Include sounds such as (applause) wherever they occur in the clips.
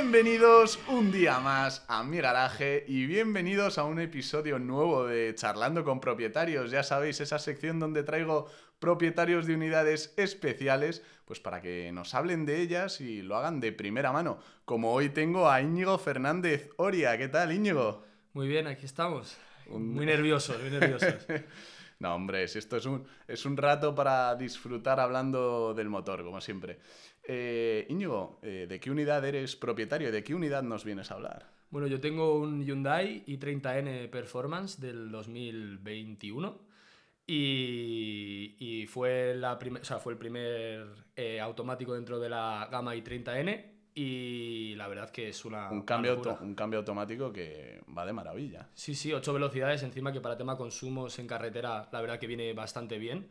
Bienvenidos un día más a mi garaje y bienvenidos a un episodio nuevo de Charlando con propietarios. Ya sabéis, esa sección donde traigo propietarios de unidades especiales, pues para que nos hablen de ellas y lo hagan de primera mano. Como hoy tengo a Íñigo Fernández Oria. ¿Qué tal, Íñigo? Muy bien, aquí estamos. Muy nerviosos, muy nerviosos. (laughs) no, hombre, esto es un, es un rato para disfrutar hablando del motor, como siempre. Eh, Íñigo, eh, ¿de qué unidad eres propietario? ¿De qué unidad nos vienes a hablar? Bueno, yo tengo un Hyundai i30N Performance del 2021 y, fue, la fue el primer eh, automático dentro de la gama i30N y la verdad que es una... Un cambio, un cambio automático que va de maravilla. Sí, sí, ocho velocidades encima que para tema consumos en carretera la verdad que viene bastante bien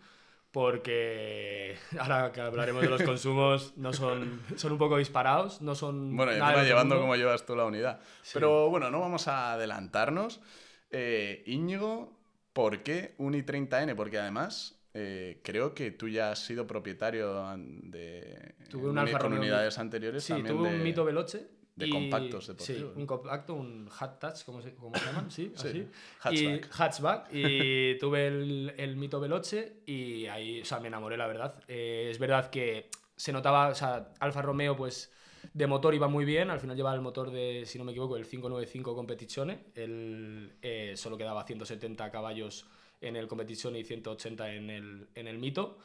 porque (laughs) ahora que hablaremos de los consumos, no son, son un poco disparados, no son... Bueno, encima llevando como llevas tú la unidad. Pero bueno, no vamos a adelantarnos. Eh, Íñigo, ¿por qué un i30N? Porque además eh, creo que tú ya has sido propietario de tuve un Alfa con unidades anteriores. Sí, tuve un Mito Veloce de compactos deportivos. Sí, un compacto, un hat touch, ¿cómo se, cómo se llaman? Sí, así. Hatchback. Y, hatchback. Y tuve el, el, Mito Veloce y ahí, o sea, me enamoré, la verdad. Eh, es verdad que se notaba, o sea, Alfa Romeo, pues de motor iba muy bien, al final llevaba el motor de, si no me equivoco, el 595 Competizione, el, eh, solo quedaba 170 caballos en el Competizione y 180 en el, en el Mito.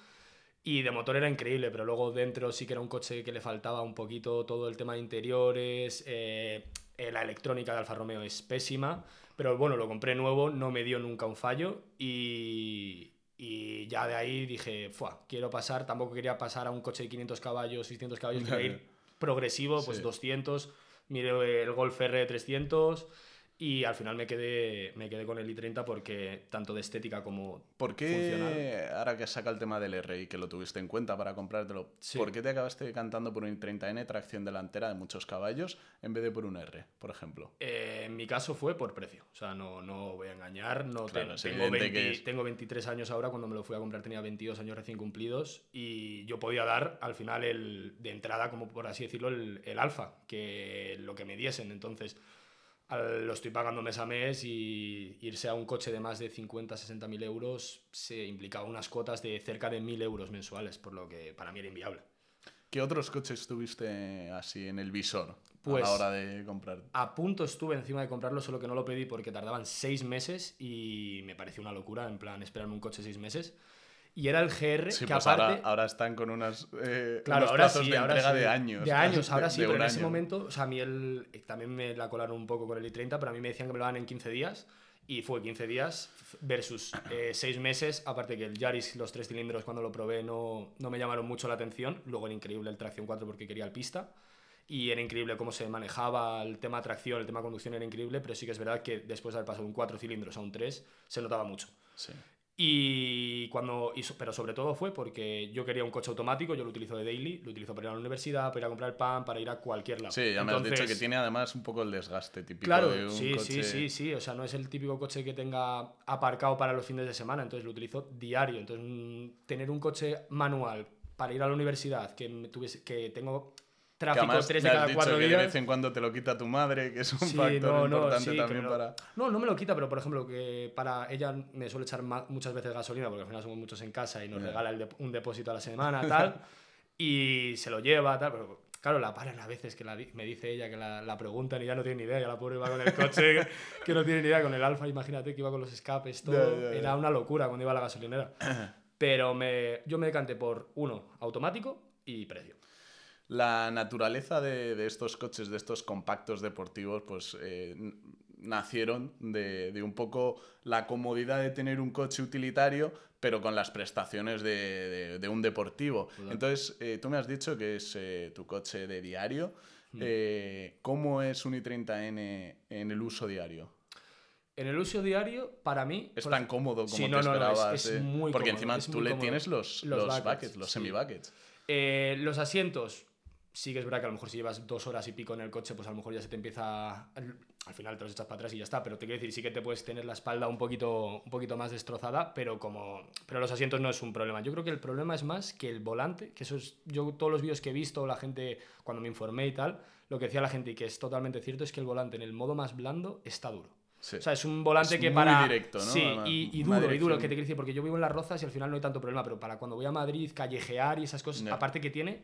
Y de motor era increíble, pero luego dentro sí que era un coche que le faltaba un poquito todo el tema de interiores, eh, eh, la electrónica de Alfa Romeo es pésima, pero bueno, lo compré nuevo, no me dio nunca un fallo y, y ya de ahí dije, Fua, quiero pasar, tampoco quería pasar a un coche de 500 caballos, 600 caballos, quería ir (laughs) progresivo, pues 200, mire el Golf R 300 y al final me quedé, me quedé con el i30 porque tanto de estética como ¿Por qué, ahora que saca el tema del R y que lo tuviste en cuenta para comprártelo, ¿por qué te acabaste cantando por un i30N tracción delantera de muchos caballos en vez de por un R, por ejemplo? Eh, en mi caso fue por precio. O sea, no, no voy a engañar. No tengo, tengo 23 años ahora, cuando me lo fui a comprar tenía 22 años recién cumplidos y yo podía dar al final el, de entrada, como por así decirlo, el, el alfa, que lo que me diesen. Entonces lo estoy pagando mes a mes y irse a un coche de más de 50, 60 mil euros se implicaba unas cuotas de cerca de mil euros mensuales, por lo que para mí era inviable. ¿Qué otros coches tuviste así en el visor a la pues hora de comprar? A punto estuve encima de comprarlo, solo que no lo pedí porque tardaban seis meses y me pareció una locura, en plan, esperar un coche seis meses. Y era el GR que pues aparte... Ahora, están con unas, eh, claro, unos ahora plazos de entrega de años. De años, ahora sí, pero en ese momento, o sea, a mí el, también me la colaron un poco con el i30, pero a mí me decían que me lo daban en 15 días y fue 15 días versus 6 eh, meses, aparte que el Yaris, los tres cilindros cuando lo probé no, no me llamaron mucho la atención, luego era increíble el tracción 4 porque quería el pista y era increíble cómo se manejaba el tema tracción, el tema conducción era increíble, pero sí que es verdad que después de haber pasado un 4 cilindros a un 3 se notaba mucho. Sí. Y cuando, pero sobre todo fue porque yo quería un coche automático, yo lo utilizo de daily, lo utilizo para ir a la universidad, para ir a comprar pan, para ir a cualquier lado. Sí, ya me has dicho que tiene además un poco el desgaste típico claro, de un sí, coche. Sí, sí, sí, o sea, no es el típico coche que tenga aparcado para los fines de semana, entonces lo utilizo diario. Entonces, mm, tener un coche manual para ir a la universidad, que, tuviese, que tengo tráfico tres de cada cuatro días. Que de vez en cuando te lo quita tu madre, que es un factor importante también para. No, no me lo quita, pero por ejemplo, que para ella me suele echar muchas veces gasolina, porque al final somos muchos en casa y nos regala un depósito a la semana, tal, (laughs) y se lo lleva, tal, pero claro, la paran a veces, que me dice ella que la, preguntan y ya no tiene ni idea, ya la pobre va con el coche, (laughs) que no tiene ni idea, con el Alfa, imagínate que iba con los escapes, todo, era una locura cuando iba a la gasolinera. (clears throat) Pero me, yo me decanté por uno, automático y precio la naturaleza de, estos coches, de estos compactos deportivos, pues eh, nacieron de, un poco la comodidad de tener un coche utilitario, pero con las prestaciones de, un deportivo. Entonces, eh, tú me has dicho que es eh, tu coche de diario. Mm. ¿Cómo es un i30N en el uso diario? En el uso diario, para mí... Es tan cómodo como te esperabas. es, muy Porque encima tú le tienes los, los, buckets, los semi-buckets. los asientos, sí que es verdad que a lo mejor si llevas dos horas y pico en el coche, pues a lo mejor ya se te empieza... al final te los echas para atrás y ya está. Pero te quiero decir, sí que te puedes tener la espalda un poquito, un poquito más destrozada, pero como pero los asientos no es un problema. Yo creo que el problema es más que el volante, que eso es, yo todos los vídeos que he visto, la gente, cuando me informé y tal, lo que decía la gente y que es totalmente cierto es que el volante en el modo más blando está duro. Sí. O sea, es un volante Es que muy para. directo, ¿no? Sí, Además, y, y duro, y duro, dirección. que te quiero decir, porque yo vivo en las rozas y al final no hay tanto problema, pero para cuando voy a Madrid, callejear y esas cosas, Ya. aparte que tiene,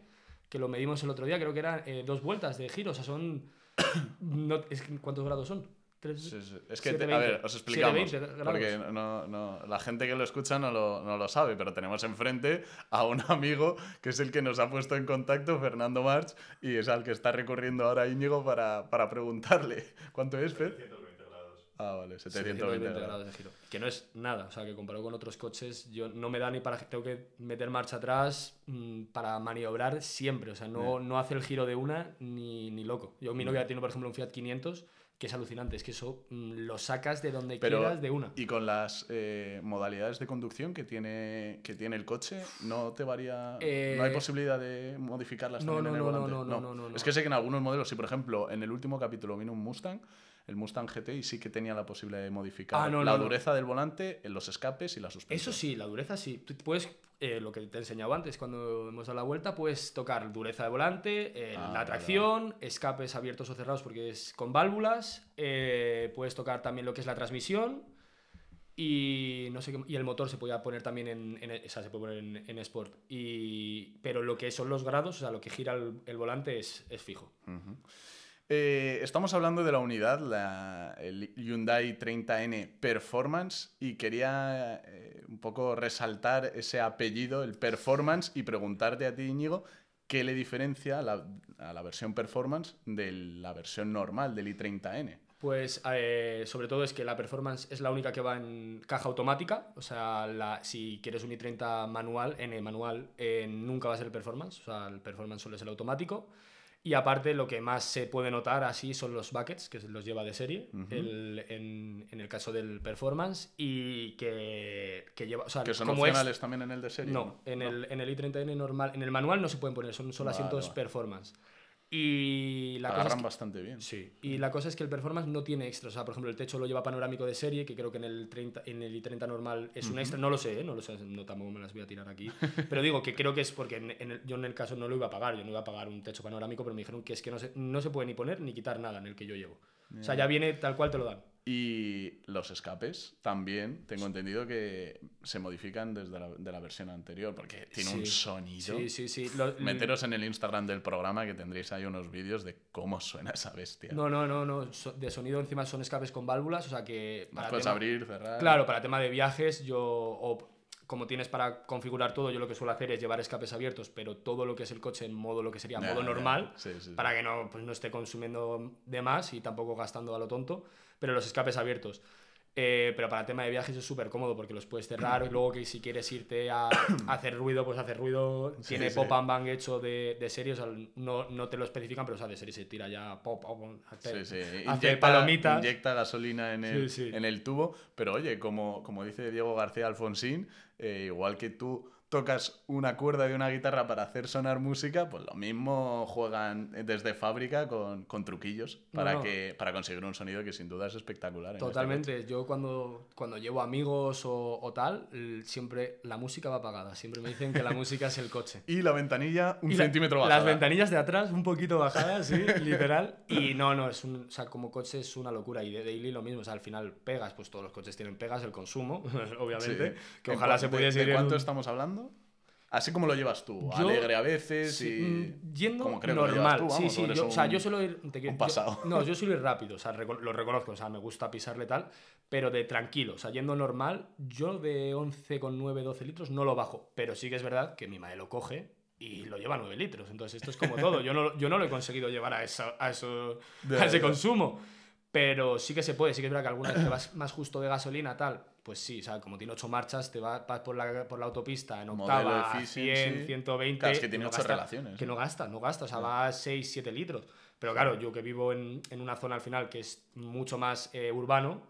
que lo medimos el otro día, creo que eran eh, dos vueltas de giro, o sea, son. (coughs) no- es ¿Cuántos grados son? ¿Tres? Sí, sí. Es que, te- 720. a ver, os explicamos. 720 Porque no, no- la gente que lo escucha no lo, no lo sabe, pero tenemos enfrente a un amigo que es el que nos ha puesto en contacto, Fernando March, y es al que está recurriendo ahora Íñigo para, para preguntarle. (laughs) ¿Cuánto es, Fer? Ah, vale, 720 720 grados. grados de giro. Que no es nada, o sea, que comparado con otros coches, yo no me da ni para. Tengo que meter marcha atrás mm, para maniobrar siempre, o sea, no, no hace el giro de una ni, ni loco. Yo, mi novia tiene, por ejemplo, un Fiat 500 que es alucinante, es que eso mm, lo sacas de donde Pero, quieras de una. Y con las eh, modalidades de conducción que tiene, que tiene el coche, ¿no te varía? Eh, ¿No hay posibilidad de modificarlas no, también en no, el no, volante? no, no, no, no, no. Es que sé que en algunos modelos, sí, por ejemplo, en el último capítulo vino un Mustang, el Mustang GT, y sí que tenía la posibilidad de modificar Ah, no, la no, no. dureza del volante, en los escapes y la suspensión. Eso sí, la dureza sí. Tú puedes, eh, lo que te he enseñado antes cuando hemos dado la vuelta, puedes tocar dureza de volante, eh, Ah, la tracción, escapes abiertos o cerrados porque es con válvulas, eh, puedes tocar también lo que es la transmisión y no sé qué- y el motor se podía poner también en, en- o sea, se puede poner en, en Sport. Y, pero lo que son los grados, o sea, lo que gira el, el volante es, es fijo. Eh, estamos hablando de la unidad, la, el Hyundai 30N Performance, y quería eh, un poco resaltar ese apellido, el Performance, y preguntarte a ti, Íñigo, ¿qué le diferencia a la, a la versión Performance de la versión normal del i30N? Pues eh, sobre todo es que la performance es la única que va en caja automática. O sea, la- si quieres un i30 manual, N manual, eh, nunca va a ser performance. O sea, el performance solo es el automático. Y aparte, lo que más se puede notar así son los buckets, que los lleva de serie, el- en, en el caso del performance, y que, que lleva. O sea, ¿Que son como opcionales también en el de serie? no, en el, en el i30N normal, en el manual no se pueden poner, son solo Vale, asientos vale. performance. Y la cosa es Agarran que- bastante bien. Sí, y la cosa es que el performance no tiene extras. O sea, por ejemplo, el techo lo lleva panorámico de serie, que creo que en el, 30, en el i30 normal es un extra. No lo sé, ¿eh? no lo sé, no tampoco me las voy a tirar aquí. Pero digo que creo que es porque en- en el- yo en el caso no lo iba a pagar. Yo no iba a pagar un techo panorámico, pero me dijeron que es que no se, no se puede ni poner ni quitar nada en el que yo llevo. O sea, ya viene tal cual te lo dan. Y los escapes también tengo entendido que se modifican desde la, de la versión anterior, porque tiene un sonido. Sí, sí, sí. Lo- Meteros en el Instagram del programa que tendréis ahí unos vídeos de cómo suena esa bestia. No, no, no, no. De sonido encima son escapes con válvulas, o sea que. Para puedes tema- abrir, cerrar. Claro, para tema de viajes, yo, o como tienes para configurar todo, yo lo que suelo hacer es llevar escapes abiertos, pero todo lo que es el coche en modo lo que sería Ya, modo normal, Sí, sí, sí. para que no, pues no esté consumiendo de más y tampoco gastando a lo tonto, pero los escapes abiertos. Eh, pero para tema de viajes es súper cómodo porque los puedes cerrar y luego que si quieres irte a, a (coughs) hacer ruido, pues hacer ruido. Sí, Tiene sí. pop and bang hecho de, de serie, o sea, no, no te lo especifican, pero o sea, de serie se tira ya pop, pop, hace, Sí, sí. hace palomitas. inyecta gasolina en el, en el tubo. Pero oye, como, como dice Diego García Alfonsín, eh, igual que tú tocas una cuerda de una guitarra para hacer sonar música, pues lo mismo juegan desde fábrica con, con truquillos para, no. Que, para conseguir un sonido que sin duda es espectacular. este Totalmente. Yo cuando, cuando llevo amigos o, o tal, siempre la música va apagada. Siempre me dicen que la música es el coche. (laughs) Y la ventanilla un Y la- centímetro bajada. Las ventanillas de atrás un poquito bajadas, sí, (laughs) literal. Y no, no, es un, o sea, como coche es una locura. Y de Daily lo mismo, o sea, al final pegas, pues todos los coches tienen pegas, el consumo, (laughs) obviamente. Sí. Que ¿En ojalá se de- pudiese ¿De, ir en cuánto estamos hablando? Así como lo llevas tú, Yo- alegre a veces Sí, y... mm, yendo como creo que lo normal. tú, sí, vamos, sí. Yo, o sea, un- yo suelo ir. te quiero- un yo- pasado. (laughs) no, yo suelo ir rápido, o sea, lo reconozco, o sea, me gusta pisarle tal, pero de tranquilo, o sea, yendo normal, yo de 11,9, 12 litros no lo bajo, pero sí que es verdad que mi madre lo coge y lo lleva a 9 litros, entonces esto es como (laughs) todo, yo no, yo no lo he conseguido llevar a, eso, a, eso, a ese consumo. Pero sí que se puede, sí que es verdad que alguna vez que vas más justo de gasolina, tal, pues sí, o sea, como tiene 8 marchas, te vas, por, la, por la autopista en octava, a efficiency. 100, 120. Claro, es que tiene no ocho gasta- relaciones, Que no gasta, no gasta, o sea, va a 6, 7 litros. Pero claro, yo que vivo en, en una zona al final que es mucho más eh, urbano,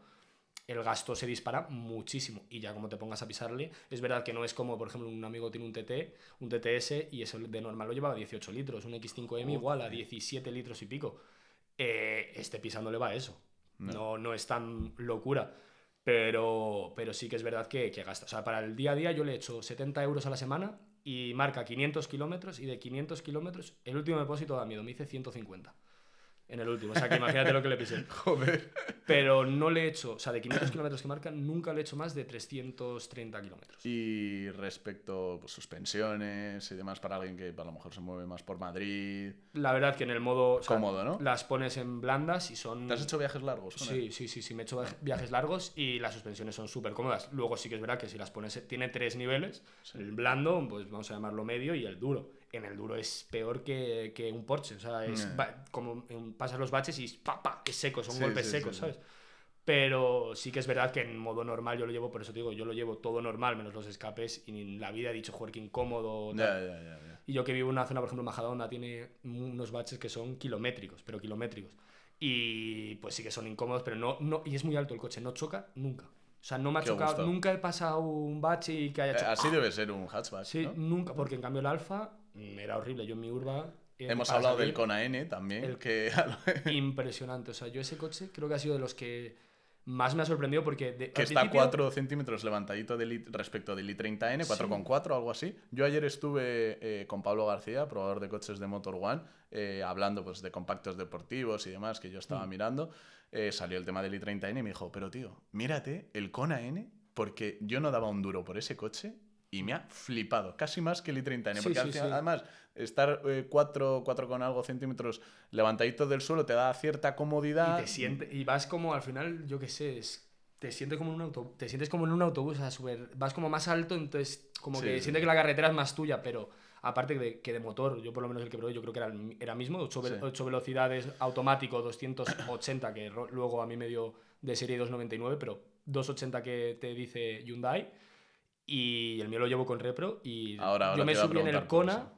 el gasto se dispara muchísimo. Y ya como te pongas a pisarle, es verdad que no es como, por ejemplo, un amigo tiene un TT, un TTS, y eso de normal lo llevaba a 18 litros, un X5M igual a 17 litros y pico. Eh, este pisándole va a eso. No, no es tan locura. Pero, pero sí que es verdad que, que gasta. O sea, para el día a día yo le echo 70 euros a la semana y marca 500 kilómetros y de 500 kilómetros el último depósito da miedo, me dice 150 en el último. O sea, que imagínate lo que le pisé. (laughs) Joder. Pero no le he hecho, o sea, de 500 kilómetros que marca, nunca le he hecho más de 330 kilómetros. Y respecto pues, suspensiones y demás para alguien que a lo mejor se mueve más por Madrid. La verdad que en el modo... o sea, Cómodo, ¿no? Las pones en blandas y son... ¿Te has hecho viajes largos? con Sí, él? sí, sí, sí, me he hecho viajes largos y las suspensiones son súper cómodas. Luego sí que es verdad que si las pones, tiene tres niveles, el blando, pues vamos a llamarlo medio, y el duro. En el duro es peor que, que un Porsche, o sea, es como pasas los baches y pa, pa, es seco, son Sí, golpes sí, secos, sí. ¿sabes? Pero sí que es verdad que en modo normal yo lo llevo, por eso te digo, yo lo llevo todo normal, menos los escapes, y en la vida he dicho, joder, qué incómodo. tal". Ya, ya. Y yo que vivo en una zona, por ejemplo, Majadahonda, tiene unos baches que son kilométricos, pero kilométricos. Y pues sí que son incómodos, pero no, no y es muy alto el coche, no choca nunca. O sea, no me ha Qué chocado, gusto. nunca he pasado un bache y que haya Eh, chocado. Así debe ser un hatchback. Sí, ¿no? nunca, porque en cambio el Alfa era horrible. Yo en mi urba. Hemos hablado del Kona N también. el- que (laughs) Impresionante. O sea, yo ese coche creo que ha sido de los que más me ha sorprendido porque. de- que está principio- 4 centímetros levantadito del respecto del i30N, 4,4 algo así. Yo ayer estuve eh, con Pablo García, probador de coches de Motor One, eh, hablando pues, de compactos deportivos y demás que yo estaba Mm. mirando. Eh, salió el tema del i30N y me dijo, pero tío, mírate el Kona N, porque yo no daba un duro por ese coche y me ha flipado, casi más que el i30N. Sí, porque sí, al final, sí. además, estar 4, con algo centímetros levantadito del suelo te da cierta comodidad. Y, te siente, y vas como al final, yo qué sé, es- te sientes como en un autobús, te sientes como en un autobús, o sea, súper- vas como más alto, entonces como que sientes que la carretera es más tuya, pero aparte de, que de motor, yo por lo menos el que probé, yo creo que era, era mismo, 8, Sí. velocidades automático, 280, que luego a mí me dio de serie 299, pero 280 que te dice Hyundai, y el mío lo llevo con Repro, y Ahora- ahora yo me subí en el Kona,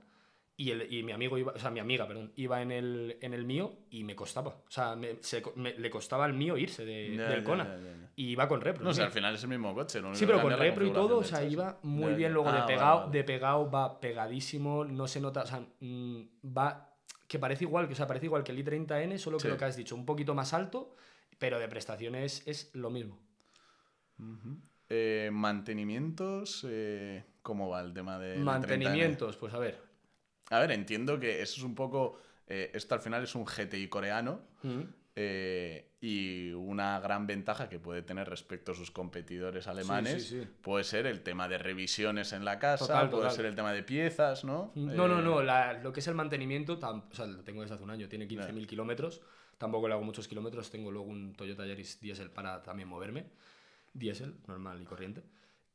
y, el, y mi amigo iba, o sea, mi amiga, perdón, iba en el, en el mío y me costaba. O sea, me- se co- me- le costaba al mío irse de- del Kona. Y iba con repro. No mío. al final es el mismo coche. lo único Sí, que pero con repro y todo, o sea, iba muy bien. Luego Ah, de vale, pegado, vale. de pegado va pegadísimo, no se nota, o sea, mm, va que parece igual, que o sea, parece igual que el i30N, solo que Sí. lo que has dicho, un poquito más alto, pero de prestaciones es lo mismo. Ujú. Eh, mantenimientos, eh, ¿cómo va el tema de la 30N? Mantenimientos, pues a ver. A ver, entiendo que eso es un poco. eh, esto al final es un GTI coreano. Mm. eh, y una gran ventaja que puede tener respecto a sus competidores alemanes sí, sí. puede ser el tema de revisiones en la casa, Total, puede total. ser el tema de piezas, ¿no? No, no, Eh, no. la- lo que es el mantenimiento, tam- o sea, lo tengo desde hace un año, tiene 15.000 kilómetros. Tampoco le hago muchos kilómetros. Tengo luego un Toyota Yaris diésel para también moverme. Diésel, normal y corriente.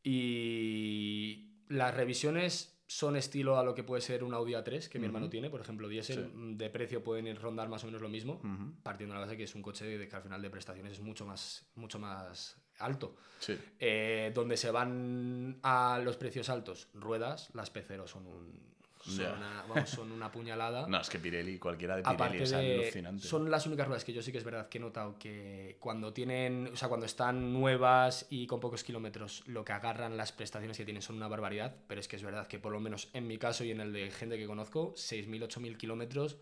Y las revisiones son estilo a lo que puede ser un Audi A3 que mi hermano tiene, por ejemplo, diésel. Sí. mm, De precio pueden ir rondar más o menos lo mismo, partiendo de la base que es un coche de que al final de prestaciones es mucho más, mucho más alto. Sí. Eh, donde se van a los precios altos, ruedas, las P0 son un. Son, una, vamos, son una puñalada. (laughs) No, es que Pirelli, cualquiera de Pirelli Aparte es de. alucinante. Son las únicas ruedas que yo sí que es verdad que he notado que cuando tienen. O sea, cuando están nuevas y con pocos kilómetros, lo que agarran las prestaciones que tienen son una barbaridad. Pero es que es verdad que por lo menos en mi caso y en el de gente que conozco, 6.000, 8.000 kilómetros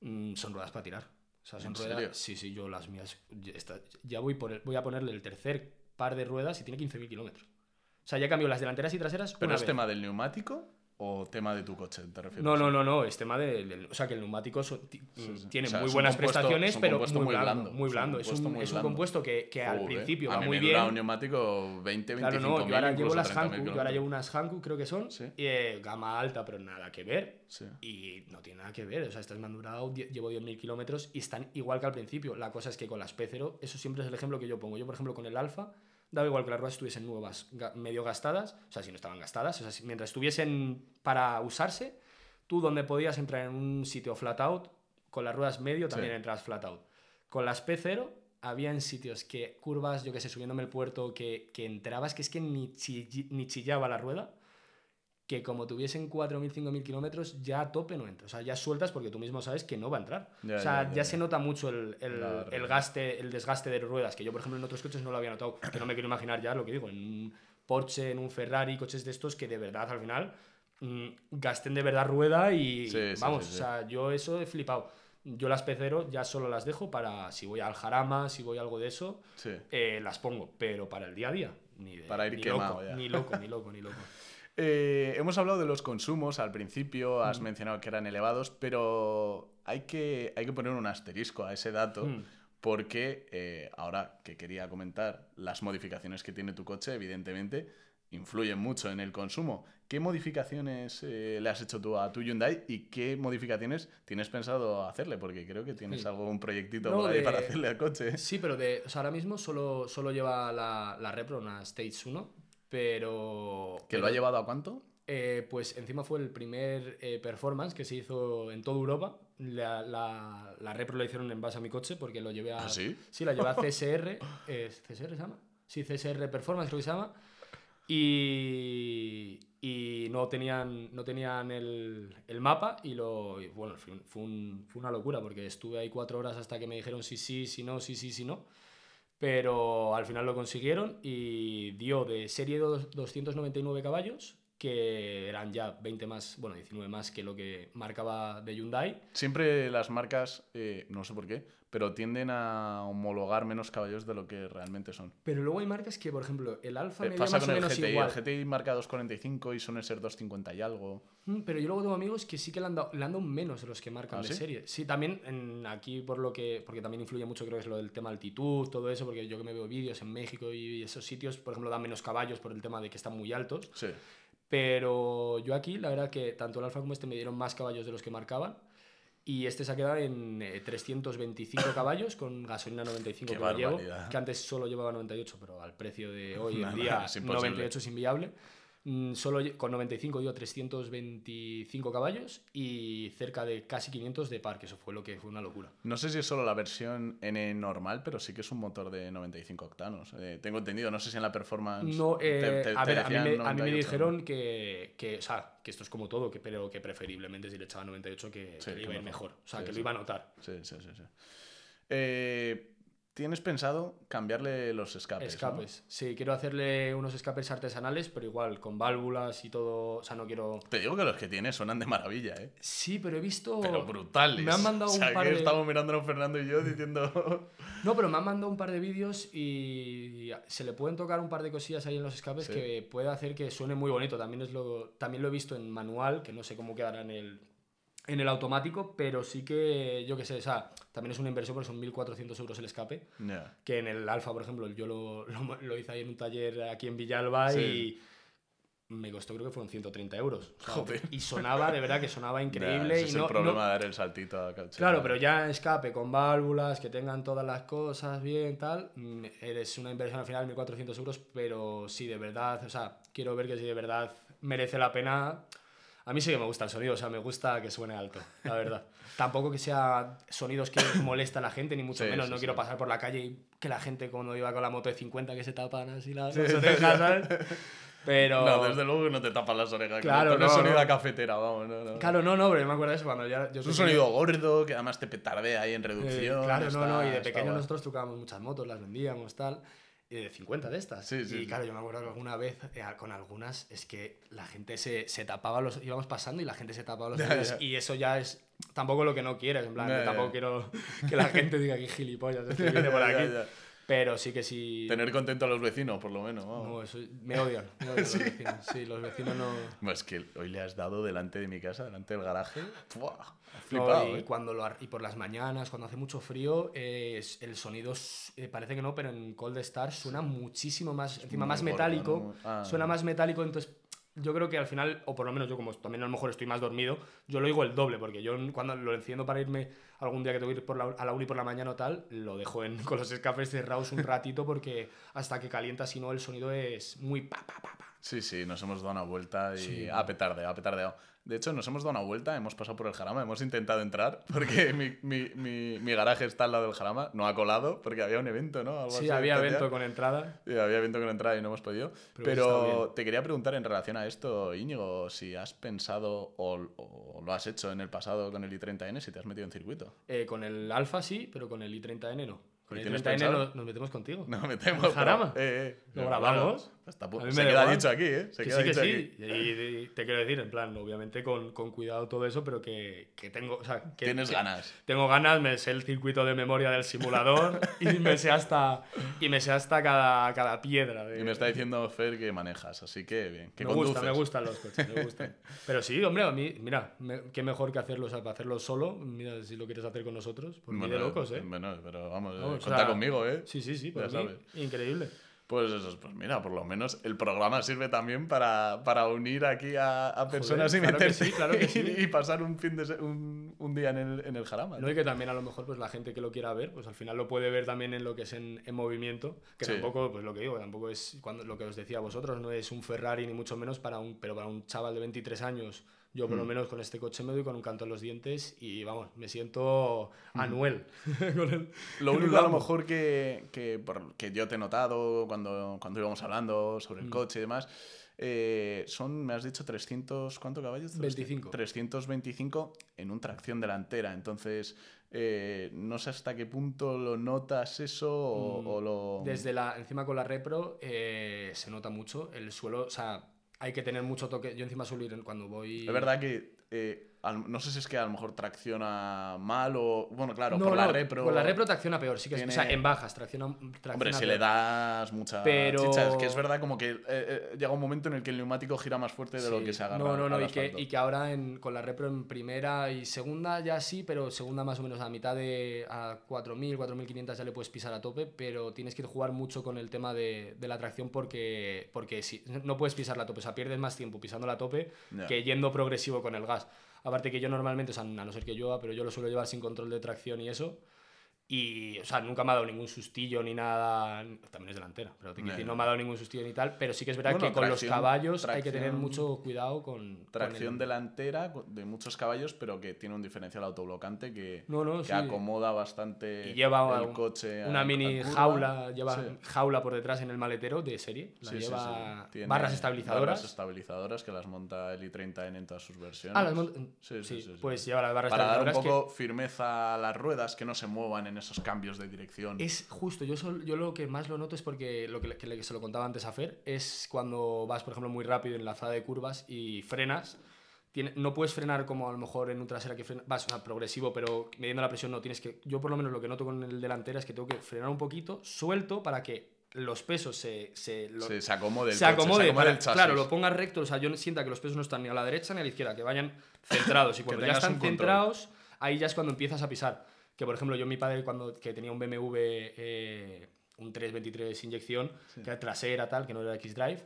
mm, son ruedas para tirar. O sea, son ¿En ruedas. serio? Sí, sí, yo las mías. Ya, está- ya voy, por el- voy a ponerle el tercer par de ruedas y tiene 15.000 kilómetros. O sea, ya cambio las delanteras y traseras. ¿Pero una es vez. tema del neumático o tema de tu coche? ¿Te refieres? No, no, no, no, es tema de, o sea, que el neumático so- ti- Sí, sí. tiene O sea, muy buenas prestaciones, pero muy muy blando, blando, muy es un blando. Es un, es un compuesto que, que al principio a va mí muy me bien. un neumático 20, 25 Claro, no, yo ahora llevo las 30.000 Hankook, yo ahora llevo unas Hankook, creo que son, Sí. eh, gama alta, pero nada que ver. Y no tiene nada que ver, o sea, estas me han durado, llevo 10.000 kilómetros y están igual que al principio. La cosa es que con las P0, eso siempre es el ejemplo que yo pongo. Yo, por ejemplo, con el Alfa, daba igual que las ruedas estuviesen nuevas, medio gastadas, o sea, si no estaban gastadas, o sea, si- mientras estuviesen para usarse, tú donde podías entrar en un sitio flat out, con las ruedas medio también Sí. entras flat out. Con las P0 había en sitios que curvas, yo que sé, subiéndome el puerto, que, que entrabas, que es que ni, chi- ni chillaba la rueda, que como tuviesen 4.000, 5.000 kilómetros, ya a tope no entra. O sea, ya sueltas porque tú mismo sabes que no va a entrar. Ya, o sea, ya, ya, ya, se nota mucho el, el, gaste, el desgaste de ruedas, que yo, por ejemplo, en otros coches no lo había notado. Que no me quiero imaginar ya lo que digo, en un Porsche, en un Ferrari, coches de estos que de verdad al final mm, gasten de verdad rueda y Sí, vamos, sí, sí. o sea, yo eso he flipado. yo las P0 ya solo las dejo para si voy al Jarama, si voy a algo de eso, eh, las pongo. Pero para el día a día, ni de, Para ir ni quemado loco, ya. ni loco, ni loco, ni loco. (laughs) Eh, hemos hablado de los consumos al principio, has Mm. mencionado que eran elevados, pero hay que, hay que poner un asterisco a ese dato. Mm. Porque eh, ahora que quería comentar, las modificaciones que tiene tu coche, evidentemente, influyen mucho en el consumo. ¿Qué modificaciones eh, le has hecho tú a tu Hyundai y qué modificaciones tienes pensado hacerle? Porque creo que tienes Sí. un proyectito No, por ahí de- para hacerle al coche. Sí, pero de, o sea, ahora mismo solo, solo lleva la, la Repro, una Stage 1, pero... ¿Que lo ha llevado a cuánto? Eh, pues encima fue el primer eh, performance que se hizo en toda Europa. La, la, la Repro la hicieron en base a mi coche porque lo llevé a... ¿Ah, sí? Sí, la llevé a (laughs) CSR. eh, ¿CSR se llama? Sí, CSR Performance creo que se llama. Y, y no tenían, no tenían el, el mapa y lo... y bueno, fue, un- fue, un- fue una locura porque estuve ahí cuatro horas hasta que me dijeron sí, sí, sí, no, sí, sí, sí, no. Pero al final lo consiguieron y dio de serie dos- 299 caballos, que eran ya 20 más, bueno, 19 más que lo que marcaba de Hyundai. Siempre las marcas, eh, no sé por qué, pero tienden a homologar menos caballos de lo que realmente son. Pero luego hay marcas que, por ejemplo, el Alfa Eh, me pasa con el menos GTI. igual. El GTI marca 2.45 y suelen ser 2.50 y algo. Mm, Pero yo luego tengo amigos que sí que le han dado, le han dado menos de los que marcan ¿Ah, de sí? serie. Sí, también en, aquí por lo que, porque también influye mucho creo que es lo del tema altitud, todo eso, porque yo que me veo vídeos en México y esos sitios, por ejemplo, dan menos caballos por el tema de que están muy altos. Sí. Pero yo aquí, la verdad que tanto el Alfa como este me dieron más caballos de los que marcaban. Y este se ha quedado en eh, 325 caballos con gasolina 95 Qué que llevo, que antes solo llevaba 98, pero al precio de hoy en (laughs) día es imposible. 98 es inviable. Mm, Solo con 95 dio 325 caballos y cerca de casi 500 de par, que eso fue lo que fue una locura. No sé si es solo la versión N normal, pero sí que es un motor de 95 octanos. Eh, tengo entendido, no sé si en la performance. No, eh, te- a ver, a mí, me, a mí me 98. dijeron que, que, o sea, que esto es como todo, que, pero que preferiblemente si le echaba 98 que, Sí, que le iba a ir mejor. mejor. O sea, Sí, que sí. lo iba a notar. Sí, sí, sí. sí. Eh, ¿Tienes pensado cambiarle los escapes? ¿no? Escapes. Sí, quiero hacerle unos escapes artesanales, pero igual, con válvulas y todo. O sea, no quiero. Te digo que los que tienes suenan de maravilla, ¿eh? Sí, pero he visto. Pero brutales. Me han mandado o sea, un par que de. estamos mirándonos Fernando y yo diciendo. (laughs) No, pero me han mandado un par de vídeos y se le pueden tocar un par de cosillas ahí en los escapes Sí. que puede hacer que suene muy bonito. También, es lo, también lo he visto en manual, que no sé cómo quedará en el, en el automático, pero sí que, yo qué sé, o sea, también es una inversión porque son 1.400 euros el escape. Ya. Que en el Alfa, por ejemplo, yo lo, lo- lo hice ahí en un taller aquí en Villalba Sí. y me costó creo que fueron 130 euros. O sea, Joder. Y sonaba, de verdad que sonaba (laughs) increíble. Ese y es no, el problema no- de dar el saltito a. Claro, pero ya escape con válvulas, que tengan todas las cosas bien, tal. mm, Eres una inversión al final de 1.400 euros, pero si de verdad, o sea, quiero ver que si de verdad merece la pena. A mí sí que me gusta el sonido, o sea, me gusta que suene alto, la verdad. (laughs) Tampoco que sea sonidos que molesta a la gente, ni mucho Sí, menos. sí, no sí. quiero pasar por la calle y que la gente cuando iba con la moto de 50 que se tapan así las, orejas. ¿sabes? (laughs) Pero... No, desde luego que no te tapas las orejas. Claro, no, no, sonido no. a cafetera, vamos. No, no. Claro, no, no, pero yo me acuerdo de eso cuando ya... Yo Es un sonido gordo que además te petardea ahí en Eh, reducción. claro, está- no, no, y de pequeño nosotros tocábamos muchas motos, las vendíamos, tal, de 50 de estas. Sí, sí, y claro, yo me acuerdo que alguna vez eh, con algunas es que la gente se, se tapaba los. íbamos pasando y la gente se tapaba los (laughs) y eso ya es tampoco lo que no quieres, en plan, tampoco quiero que la gente diga que gilipollas (laughs) este viene por aquí. Pero sí que sí. Tener contento a los vecinos, por lo menos. vamos. No, eso, me odian, me odian (laughs) los vecinos. Sí, los vecinos no. Es que hoy le has dado delante de mi casa, delante del garaje. Flipado, y, ¿eh? cuando lo y por las mañanas, cuando hace mucho frío, eh, es- el sonido eh, parece que no, pero en Cold Star suena muchísimo más, encima más metálico. Ah. Suena más metálico, entonces yo creo que al final, o por lo menos yo como también a lo mejor estoy más dormido, yo lo oigo el doble, porque yo cuando lo enciendo para irme algún día que tengo que ir por la, a la uni por la mañana o tal, lo dejo en, (laughs) con los escapes cerrados un ratito porque hasta que calienta, si no, el sonido es muy pa, pa, pa, pa. Sí, sí, nos hemos dado una vuelta y Sí. ha petardeado, ha petardeado. De hecho, nos hemos dado una vuelta, hemos pasado por el Jarama, hemos intentado entrar, porque (laughs) mi, mi, mi, mi garaje está al lado del Jarama, no ha colado, porque había un evento, ¿no? Algo Sí, así, había entendía. evento con entrada. Sí, había evento con entrada y no hemos podido. Pero te quería preguntar en relación a esto, Íñigo, si has pensado o, o lo has hecho en el pasado con el i30N, si te has metido en circuito. Eh, con el Alfa sí, pero con el i30N no. Con ¿Y el tienes i30N pensado? nos, nos metemos contigo. No, metemos. ¿El Jarama? pero- eh, eh. ¿Lo grabamos? Está pu- se queda dicho aquí, ¿eh? Se Que queda sí, que dicho sí. aquí. Y, y te quiero decir, en plan, obviamente con, con cuidado todo eso, pero que, que tengo. O sea, que, Tienes que ganas. Tengo ganas, me sé el circuito de memoria del simulador (laughs) y me sé hasta, y me sé hasta cada, cada piedra. de- Y me está diciendo Fer que manejas, así que bien. Que me gusta, conduces. me gustan los coches, me gustan. (laughs) Pero sí, hombre, a mí, mira, me- qué mejor que hacerlo, o sea, para hacerlo solo, mira, si lo quieres hacer con nosotros, por mí de locos, ¿eh? Bueno, pero vamos, Vamos, eh, o cuenta sea, conmigo, ¿eh? Sí, sí, sí, Ya mí, sabes. increíble. Pues eso, pues mira, por lo menos el programa sirve también para, para unir aquí a, a personas (laughs) y claro sí, claro pasar un fin de se- un, un día en el, en el jarama. No, y que también a lo mejor pues la gente que lo quiera ver, pues al final lo puede ver también en lo que es en, en movimiento, que Sí. tampoco, pues lo que digo, tampoco es cuando lo que os decía a vosotros, no es un Ferrari ni mucho menos para un, pero para un chaval de 23 años, yo Mm. por lo menos con este coche me doy con un canto en los dientes y vamos, me siento Anuel. (laughs) con el- Lo único a lo mejor que, que, por- que yo te he notado cuando, cuando íbamos hablando sobre el Mm. coche y demás, eh, son, me has dicho, 300, ¿cuánto caballos? 25. 325 en un tracción delantera. Entonces, eh, no sé hasta qué punto lo notas eso o, Mm, o lo... Desde la, encima con la repro eh, se nota mucho el suelo, o sea, hay que tener mucho toque. Yo encima suelo ir cuando voy... Es verdad que eh, no sé si es que a lo mejor tracciona mal o... Bueno, claro, No, por la repro... Con la repro tracciona peor, sí que es- o sea, tiene- en bajas tracciona, tracciona Hombre, si peor. le das mucha Pero- chicha, es que es verdad como que eh, eh, llega un momento en el que el neumático gira más fuerte de lo que se agarra No, no, no, y que, y que ahora en- con la repro en primera y segunda ya sí, pero segunda más o menos a mitad de a 4.000, 4.500 ya le puedes pisar a tope, pero tienes que jugar mucho con el tema de, de la tracción porque, porque si, no puedes pisarla a tope, o sea, pierdes más tiempo pisándola a tope que yendo progresivo con el gas. Aparte que yo normalmente, o sea, a no ser que llueva, pero yo lo suelo llevar sin control de tracción y eso. Y, o sea, nunca me ha dado ningún sustillo ni nada. También es delantera, pero te decir, no me ha dado ningún sustillo ni tal. Pero sí que es verdad Bueno, que con los tracción- caballos hay que tener mucho cuidado con. con Tracción el- delantera de muchos caballos, pero que tiene un diferencial autoblocante que, No, no, que sí. acomoda bastante Y lleva el un- coche. una mini jaula, lleva Sí. jaula por detrás en el maletero de serie. La Sí, lleva barras estabilizadoras. Barras estabilizadoras que las monta el i30N en todas sus versiones. Ah, las Sí, sí, pues lleva las barras Para dar un estabilizadoras. poco firmeza a las ruedas, que no se muevan en esos cambios de dirección. es justo, yo, sol- yo lo que más lo noto es porque lo que, que se lo contaba antes a Fer, es cuando vas, por ejemplo, muy rápido en la zona de curvas y frenas. Tiene, no puedes frenar como a lo mejor en un trasera que frena, vas o sea, progresivo, pero midiendo la presión no tienes que. Yo por lo menos lo que noto con el delantera es que tengo que frenar un poquito, suelto para que los pesos se, se, lo- se, se acomode se acomode, acomode para- el claro, lo ponga recto, o sea, yo sienta que los pesos no están ni a la derecha ni a la izquierda, que vayan (coughs) centrados y cuando ya están centrados, ahí ya es cuando empiezas a pisar. Que por ejemplo, yo mi padre cuando que tenía un BMW eh, un 323 inyección, que era trasera tal, que no era X-Drive,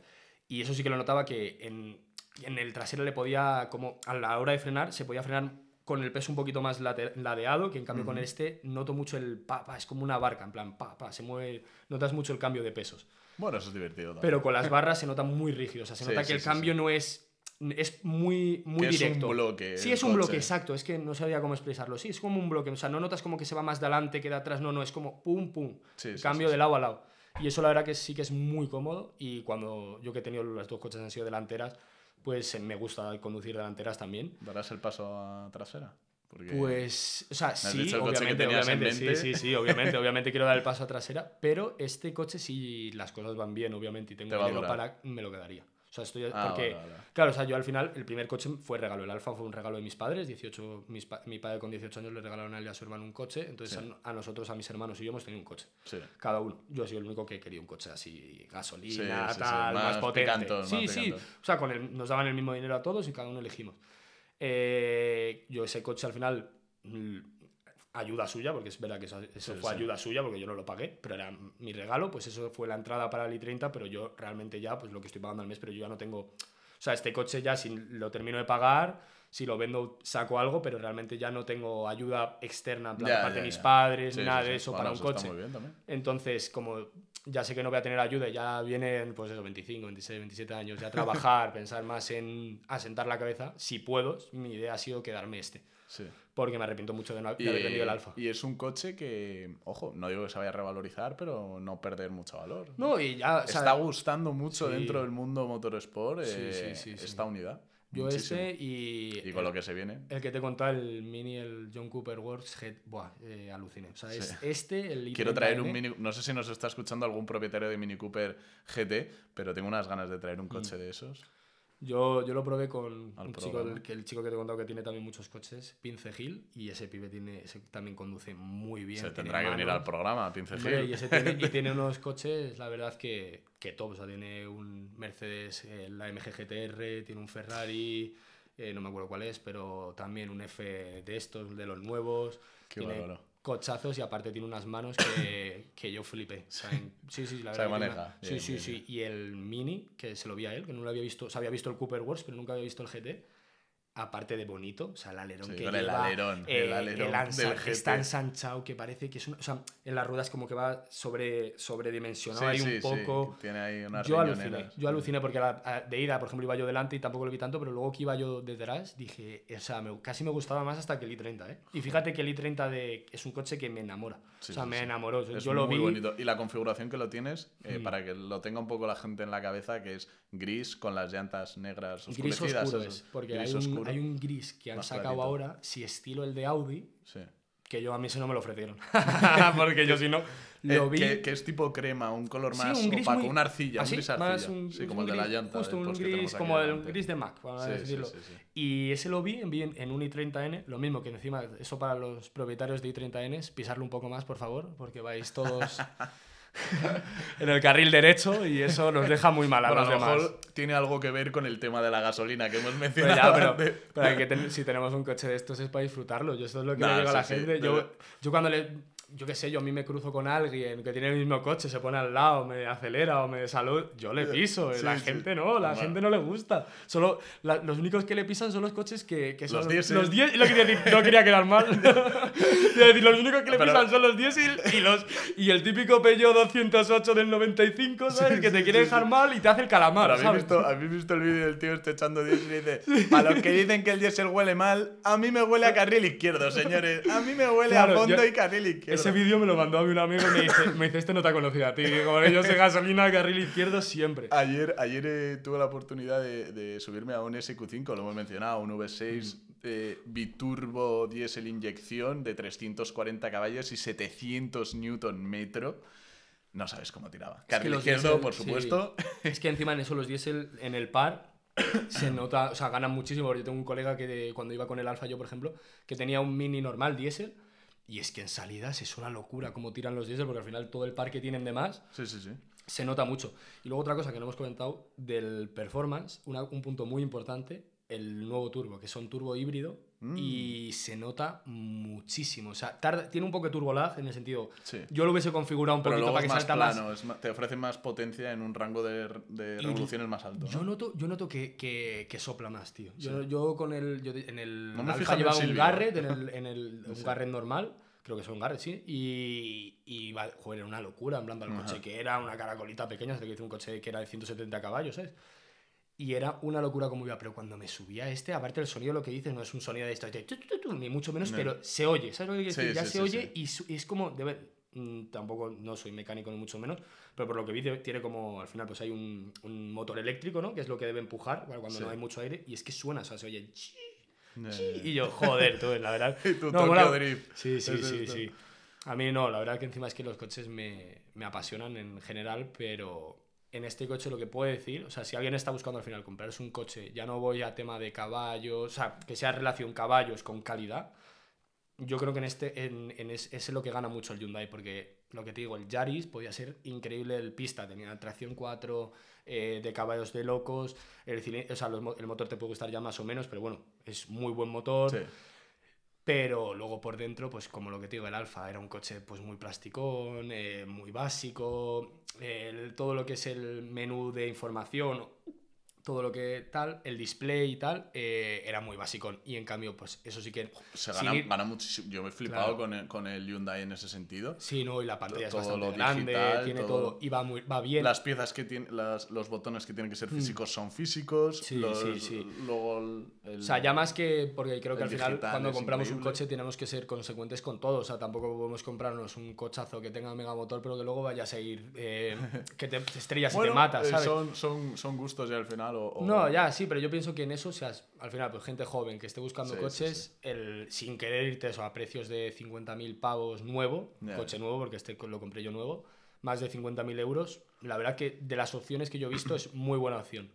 y eso sí que lo notaba que en, en el trasero le podía como a la hora de frenar se podía frenar con el peso un poquito más late- ladeado, que en cambio con este noto mucho el pa, pa, es como una barca, en plan pa, pa, se mueve, notas mucho el cambio de pesos. Bueno, eso es divertido también. Pero con las barras se nota muy rígido. O sea, se Sí, nota sí, que el cambio no es. Es muy, muy Que es un directo. bloque Sí, es un bloque, exacto. Es que no sabía cómo expresarlo. Sí, es como un bloque. O sea, no notas como que se va más de adelante que de atrás. No, no, es como pum, pum. Sí, sí, cambio sí, de lado a lado. Y eso la verdad que sí que es muy cómodo. Y cuando yo que he tenido las dos coches han sido delanteras, pues eh, me gusta conducir delanteras también. ¿Darás el paso a trasera? Porque Pues, o sea, sí, obviamente, obviamente, sí, sí, sí, obviamente, obviamente quiero dar el paso a trasera, pero este coche si las cosas van bien, obviamente, y tengo dinero para, me lo quedaría. O sea, estoy, Ah, porque, vale, vale. claro, o sea, yo al final, el primer coche fue regalo, el Alfa fue un regalo de mis padres, 18, mis pa- mi padre con 18 años le regalaron a él y a su hermano un coche, entonces Sí. a, a nosotros, a mis hermanos y yo hemos tenido un coche. Sí. Cada uno. Yo he sido el único que quería un coche así, gasolina, Sí, tal, más, más potente. sí, más sí. O sea, con el- nos daban el mismo dinero a todos y cada uno elegimos. Eh, yo ese coche al final, ayuda suya, porque es verdad que eso, eso Sí, fue sí. ayuda suya, porque yo no lo pagué, pero era mi regalo, pues eso fue la entrada para el i30, pero yo realmente ya, pues lo que estoy pagando al mes, pero yo ya no tengo... O sea, este coche ya si lo termino de pagar, si lo vendo saco algo, pero realmente ya no tengo ayuda externa, en plan, Ya, de parte ya, de mis ya. padres, Sí, ni nada de eso para un eso está coche. Entonces, como ya sé que no voy a tener ayuda, ya vienen, pues eso, 25, 26, 27 años, ya trabajar, (laughs) pensar más en asentar la cabeza, si puedo, mi idea ha sido quedarme este, Sí. Porque me arrepiento mucho de, no, de haber vendido el Alfa. y es un coche que, ojo, no digo que se vaya a revalorizar, pero no perder mucho valor. No, y ya, o sea, Está gustando mucho sí. dentro del mundo motorsport eh, sí, sí, sí. esta unidad. Yo Muchísimo. este y, Y con lo que se viene. el que te he contado, el mini, el John Cooper Works, Head, buah, eh, aluciné. O sea, es Sí. este, el Quiero traer un i30N. Mini. No sé si nos está escuchando algún propietario de Mini Cooper GT, pero tengo unas ganas de traer un coche Mm. de esos. Yo, yo lo probé con Al un chico, el, que el chico que te he contado que tiene también muchos coches, Pince Hill, y ese pibe tiene, ese también conduce muy bien. Se tendrá que venir al programa, Pince Gil. y, ese tiene, y (laughs) tiene unos coches, la verdad, que, que top. O sea, tiene un Mercedes, eh, la MG GTR, tiene un Ferrari, eh, no me acuerdo cuál es, pero también un F de estos, de los nuevos. Qué tiene bárbaro. Cochazos y aparte tiene unas manos que, (coughs) que yo flipé. O sea, en- sí, sí, la verdad. maneja. una- Bien, sí, sí, bien, sí. Y el Mini, que se lo vi a él, que no lo había visto, o sea, había visto el Cooper Wars, pero nunca había visto el GT. Aparte de bonito, o sea, el alerón Sí, que con el lleva, alerón, eh, el alerón ansa- del está ensanchado que parece que es una, o sea, en las ruedas como que va sobre sobredimensionado Sí, ahí sí, un poco. sí, Tiene ahí unas Yo aluciné, yo aluciné porque la- de ida, por ejemplo, iba yo delante y tampoco lo vi tanto, pero luego que iba yo detrás, dije, o sea, me- casi me gustaba más hasta que el i30, ¿eh? Y fíjate que el i30 de, es un coche que me enamora. O sea, me enamoró. Es yo lo muy vi. bonito. Y la configuración que lo tienes, eh, Mm. para que lo tenga un poco la gente en la cabeza, que es gris con las llantas negras Gris oscurecidas. oscuro eso. es, porque Gris hay un, oscuro. Hay un gris que han sacado clarito. ahora, si estilo el de Audi, Sí. que yo a mí ese no me lo ofrecieron. (laughs) (laughs) porque yo si no, lo Eh, vi. que, que es tipo crema, un color Sí, más un gris opaco, muy- una arcilla, así, un gris arcilla. más un- sí, como un el de la gris- llanta. Justo un gris como el delante. gris de Mac, vamos a Sí, sí, decirlo. sí, sí. Y ese lo vi en, en- un i30N, lo mismo que encima, eso para los propietarios de i30Ns, pisarlo un poco más, por favor, porque vais todos (laughs) (laughs) en el carril derecho y eso nos deja muy mal a Bueno, los a lo demás. mejor tiene algo que ver con el tema de la gasolina que hemos Pero mencionado. ya, pero, antes. pero hay que ten- si tenemos un coche de estos es para disfrutarlo. Yo eso es lo que Nah, le digo a la sí, gente. Yo, yo cuando le... Yo qué sé, yo a mí me cruzo con alguien que tiene el mismo coche, se pone al lado, me acelera o me saluda, yo le piso. Sí, la sí. gente no, la Bueno. gente no le gusta. Solo la- los únicos que le pisan son los coches que, que son Los diésel. los diésel. Lo quería decir, no quería quedar mal. (laughs) Decir, los únicos que le Pero- pisan son los diésel y, los, y el típico Peugeot 208 del 95, ¿sabes? que te sí, quiere sí, dejar sí. mal y te hace el calamar, ¿habéis ¿sabes? visto, ¿habéis visto el vídeo del tío este echando diésel y dice, (laughs) a los que dicen que el diésel huele mal, a mí me huele a carril izquierdo, señores. A mí me huele Claro, a fondo yo- y carril izquierdo. Ese vídeo me lo mandó a mí un amigo y me dice, me dice este no te ha conocido a ti. Como que yo sé gasolina, carril izquierdo siempre. Ayer, ayer eh, tuve la oportunidad de, de subirme a un SQ5, lo hemos mencionado, un V6 Mm. eh, biturbo diésel inyección de 340 caballos y 700 newton metro. No sabes cómo tiraba. Carril los izquierdo, diésel, por sí. supuesto. Es que encima en eso los diésel en el par se nota, o sea, ganan muchísimo. Yo tengo un colega que de- cuando iba con el Alfa yo, por ejemplo, que tenía un mini normal diésel y es que en salidas es una locura cómo tiran los diésel porque al final todo el par que tienen de más Sí, sí, sí. se nota mucho. Y luego otra cosa que no hemos comentado del performance, una- un punto muy importante, el nuevo turbo, que son turbo híbrido Mm. y se nota muchísimo. O sea, tarda- tiene un poco de turbo lag en el sentido, Sí. yo lo hubiese configurado un Pero poquito para que más salta más. plano, es ma- te ofrece más potencia en un rango de, de revoluciones más alto. ¿no? Yo noto, yo noto que, que, que sopla más, tío. Yo, yo con el. Yo en el. No me Alfa en el llevaba un. Garrett, en el, en el (laughs) un Sí. Garrett normal. Creo que es un Garrett, sí. Y, y joder, era una locura, hablando al coche Ajá. que era, una caracolita pequeña, hasta que hice un coche que era de 170 caballos, ¿sabes? Y era una locura como iba, pero cuando me subía a este, aparte del sonido, lo que dices no es un sonido de esto, de tu, tu, tu, ni mucho menos, No. pero se oye, ¿sabes lo que Sí, decir? ya sí, se sí, oye y su- es como, debe, mm, tampoco no soy mecánico ni mucho menos, pero por lo que vi tiene como, al final pues hay un, un motor eléctrico, ¿no? Que es lo que debe empujar cuando no hay mucho aire y es que suena, o sea, se oye... chi, Y yo, joder, tú, la verdad. (laughs) Y tu No, mola- Drift. Sí, sí, Es sí, esto. sí. A mí no, la verdad que encima es que los coches me, me apasionan en general, pero en este coche lo que puedo decir, o sea, si alguien está buscando al final comprarse un coche, ya no voy a tema de caballos, o sea, que sea relación caballos con calidad, yo creo que en este en, en es, es lo que gana mucho el Hyundai, porque lo que te digo, el Yaris podía ser increíble el pista, tenía tracción 4 eh, de caballos de locos, el, o sea, los el motor te puede gustar ya más o menos, pero bueno, es muy buen motor. Sí. Pero luego por dentro, pues como lo que te digo, el Alfa era un coche pues muy plasticón, eh, muy básico, todo lo que es el menú de información, todo lo que tal, el display y tal, eh, era muy básico. Y en cambio, pues eso sí que... Se gana, gana muchísimo. Yo me he flipado Claro. con, el, con el Hyundai en ese sentido. Sí, no, y la pantalla es Todo bastante lo grande, digital, tiene todo. todo, y va, muy, va bien. Las piezas que tienen, las- los botones que tienen que ser físicos son físicos. Mm. Sí, los- sí, sí. Luego el, el- O sea, ya más que, porque creo que al final cuando compramos un coche tenemos que ser consecuentes con todo. O sea, tampoco podemos comprarnos un cochazo que tenga mega motor, pero que luego vayas a ir, eh, que te, estrellas y te matas, eh, ¿sabes? son, son, son gustos y al final, O, o- No, ya, sí, pero yo pienso que en eso, o sea, al final, pues gente joven que esté buscando Sí, sí, coches, El, sin querer irte eso, a precios de 50.000 pavos nuevo, Ya. coche nuevo, porque este lo compré yo nuevo, más de 50.000 euros, la verdad que de las opciones que yo he visto es (clears throat) muy buena opción.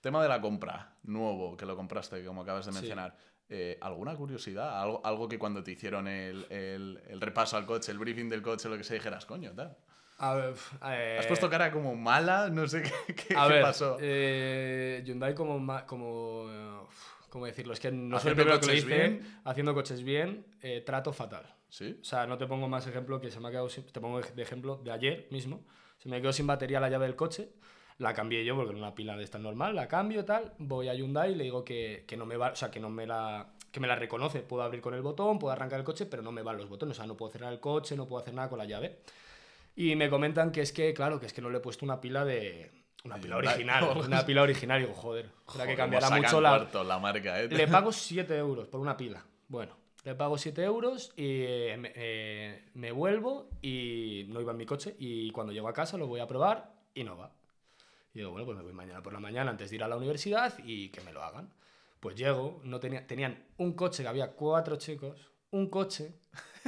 Tema de la compra, nuevo, que lo compraste, como acabas de mencionar. Eh, ¿Alguna curiosidad? ¿Algo, algo que cuando te hicieron el, el- el repaso al coche, el briefing del coche, lo que se dijeras, coño, tal? A ver, eh, ¿Has puesto cara como mala? No sé (laughs) qué, qué- a qué ver, pasó. eh, Hyundai como, como eh, ¿cómo decirlo? Es que no soy el primero que lo dice, bien. haciendo coches bien, eh, trato fatal. ¿Sí? O sea, no te pongo más ejemplo que se me ha quedado sin- Te pongo de ejemplo de ayer mismo. Se me quedó sin batería la llave del coche. La cambié yo porque era una pila de esta normal. La cambio tal. Voy a Hyundai y le digo que, que no me va. O sea, que no me la. Que me la reconoce. Puedo abrir con el botón, puedo arrancar el coche, pero no me van los botones. O sea, no puedo cerrar el coche, no puedo hacer nada con la llave. Y me comentan que es que, claro, que es que no le he puesto una pila de. Una pila original. (laughs) Una pila original. Y digo, joder. Joder, que cambiará mucho la. cuarto la marca, ¿eh? Le pago (laughs) 7 euros por una pila. Bueno, le pago 7 euros y eh, me, eh, me vuelvo y no iba en mi coche. Y cuando llego a casa lo voy a probar y no va. Y digo, bueno, pues me voy mañana por la mañana antes de ir a la universidad y que me lo hagan. Pues llego, no tenía, tenían un coche que había cuatro chicos, un coche,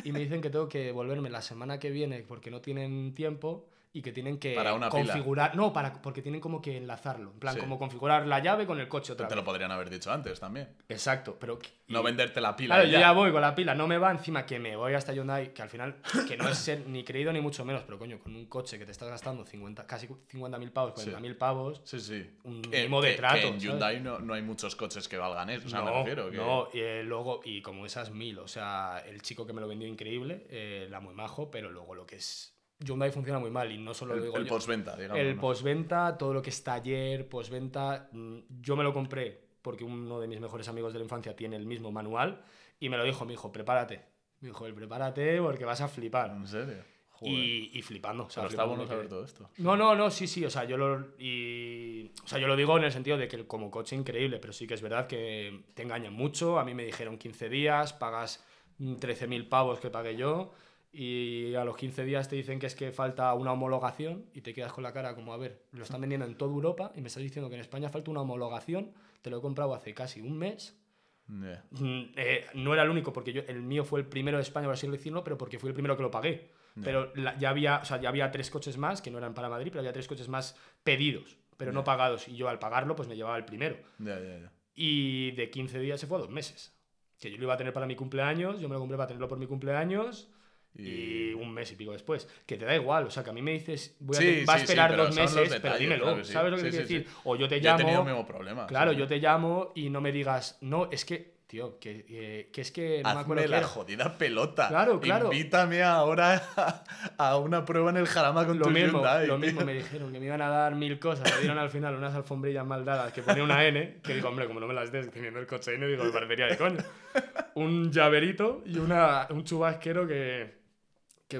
y me dicen que tengo que volverme la semana que viene porque no tienen tiempo y que tienen que Para una pila. configurar. No, para, porque tienen como que enlazarlo. En plan, Sí. como configurar la llave con el coche otra Te vez. lo podrían haber dicho antes también. Exacto, pero. No venderte la pila. Claro, yo ya voy con la pila, no me va encima que me voy hasta Hyundai, que al final, que no es ser ni creído ni mucho menos, pero coño, con un coche que te estás gastando 50, casi 50.000 pavos, Sí. 40.000 pavos, Sí, sí. un Que- mínimo de que- trato, que en. Hyundai no, no hay muchos coches que valgan eso. O sea, me no, refiero. Que... no, y eh, luego, y como esas mil, o sea, el chico que me lo vendió increíble, eh, la muy majo, pero luego lo que es. Hyundai funciona muy mal y no solo El, lo digo el postventa, digamos. El ¿no? postventa, todo lo que es taller, postventa, mm, yo me lo compré porque uno de mis mejores amigos de la infancia tiene el mismo manual y me lo dijo mi hijo, prepárate. Me dijo, el prepárate porque vas a flipar. ¿En serio? Y, y flipando. o sea, Pero está bueno saber todo esto. No, no, no, sí, sí, o sea, yo lo, y, o sea, yo lo digo en el sentido de que como coche increíble, pero sí que es verdad que te engañan mucho. A mí me dijeron 15 días, pagas mm, 13.000 pavos que pagué yo y a los 15 días te dicen que es que falta una homologación y te quedas con la cara como, a ver, lo están vendiendo en toda Europa y me estás diciendo que en España falta una homologación, te lo he comprado hace casi un mes. Yeah. Mm, eh, no era el único, porque yo, el mío fue el primero de España, por así decirlo, pero porque fui el primero que lo pagué. Pero la- ya, había, o sea, ya había tres coches más, que no eran para Madrid, pero había tres coches más pedidos, pero no pagados. Y yo al pagarlo, pues me llevaba el primero. Y de 15 días se fue a dos meses. Que yo lo iba a tener para mi cumpleaños, yo me lo compré para tenerlo por mi cumpleaños. Y un mes y pico después. Que te da igual, o sea, que a mí me dices, voy a Sí, te- va a sí, sí, esperar pero dos meses, pero detalles, dímelo, claro que sí. ¿sabes lo que te quiero decir? O yo te Yo he llamo. tenido el mismo problema. Claro, yo te llamo y no me digas, no, es que, tío, que, eh, que es que no me acuerdo Hazme la era". jodida pelota. Claro, claro. Invítame ahora a, (laughs) a una prueba en el Jarama con Lo tu mismo, Hyundai, lo tío. mismo me dijeron que me iban a dar mil cosas. Me dieron al final unas alfombrillas mal dadas que ponía una N. Que digo, hombre, como no me las des teniendo el coche N, digo, me parecería de coño. Un llaverito y una, un chubasquero que,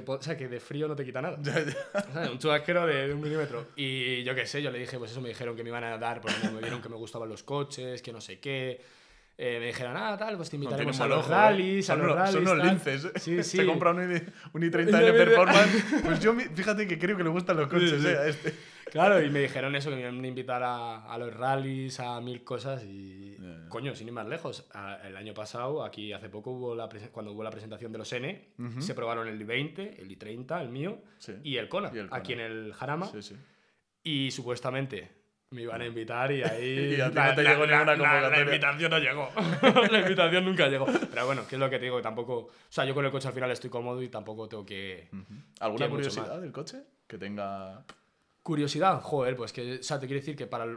que, o sea, que de frío no te quita nada. (laughs) Un chubasquero de, de un milímetro. Y yo qué sé, yo le dije, pues eso me dijeron que me iban a dar, porque me vieron que me gustaban los coches, que no sé qué. Eh, me dijeron, ah, tal, pues te invitaremos a los ¿eh? rallies, a los rallies. Son unos linces. ¿eh? Sí, (laughs) sí. Se compra un, i- un i30 Ya de me- Performance. Pues yo, fíjate que creo que le gustan los coches, sí. ¿eh? A este. Claro, (laughs) y me dijeron eso, que me iban a invitar a, a los rallies, a mil cosas y... Ya, ya. Coño, sin ir más lejos. a- el año pasado, aquí hace poco, hubo la cuando hubo la presentación de los N, Ujú. se probaron el i20, el i30, el mío, Sí. y el Kona, Y el Kona. aquí en el Jarama. Sí, sí. Y supuestamente me iban a invitar y ahí... (laughs) Y a ti no te llegó ninguna La convocatoria. invitación no llegó. (laughs) la invitación nunca llegó. Pero bueno, que es lo que te digo, que tampoco... O sea, yo con el coche al final estoy cómodo y tampoco tengo que... Ujú. ¿Alguna Tiene mucho curiosidad del coche? Que tenga. Curiosidad, joder, pues que, o sea, te quiero decir que para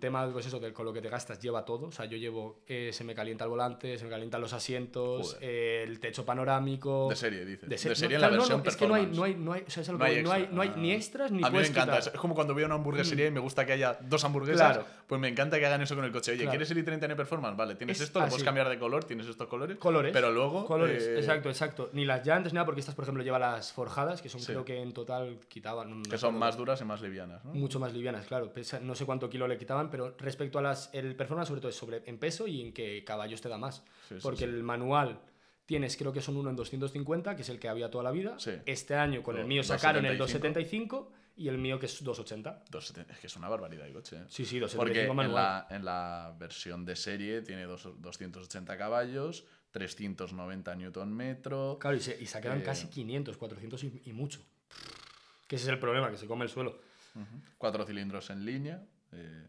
tema, pues eso, que con lo que te gastas lleva todo. O sea, yo llevo, eh, se me calienta el volante, se me calientan los asientos, eh, el techo panorámico. De serie, dices. De, De, ser- serie no, en la claro, no, versión no, es que no hay, no hay, no hay, o sea, es algo No hay que no hay, no hay ni extras ni A mí me encanta. quitar. Es como cuando a una hamburguesería y me gusta que haya dos hamburguesas. Claro. Pues me encanta que hagan eso con el coche. Oye, Claro. ¿quieres el i30 en performance? Vale, tienes Es esto, lo puedes cambiar de color, tienes estos colores. Colores. Pero luego. Colores, eh, exacto, exacto. Ni las llantas, ni nada, porque estas, por ejemplo, lleva las forjadas, que son Sí. creo que en total quitaban. Que son más duras y más livianas. Mucho más livianas, claro. No sé cuánto kilo le quitaban, pero respecto a las. El performance, sobre todo, es sobre, en peso y en qué caballos te da más. Sí, Porque sí. el manual tienes, creo que son uno en 250, que es el que había toda la vida. Sí. Este año con el mío sacaron el 275. 275 y el mío que es 280. Dos- es que es una barbaridad de coche. ¿eh? Sí, sí, Porque 275 en manual. la, en la versión de serie tiene dos- 280 caballos, 390 newton metro. Claro, y se, y se quedan Eh, casi 500, 400 y, y mucho. Que ese es el problema, que se come el suelo. Cuatro cilindros en línea. Eh,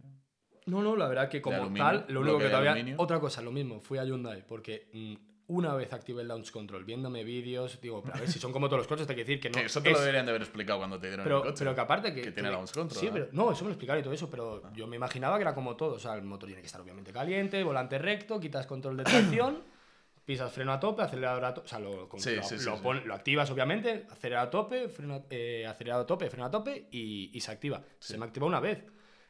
No, no, la verdad que como aluminio, tal, lo único que todavía... aluminio. Otra cosa, lo mismo, fui a Hyundai, porque mm, una vez activé el launch control, viéndome vídeos, digo, pero a ver, si son como todos los coches, te hay que decir que no (laughs) que eso te lo deberían de haber explicado cuando te dieron pero, el coche. pero que aparte que... que tiene que- launch control, Sí, ¿no? pero... No, eso me lo explicaron y todo eso, pero yo me imaginaba que era como todo. O sea, el motor tiene que estar obviamente caliente, volante recto, quitas control de tracción, (coughs) pisas freno a tope, acelerador a tope... O sea, lo, Sí, lo, sí, sí, lo sí. pon- lo activas obviamente, acelerador a tope, freno, a- eh, acelerador a tope, freno a tope y, y se activa. Se me activó una vez.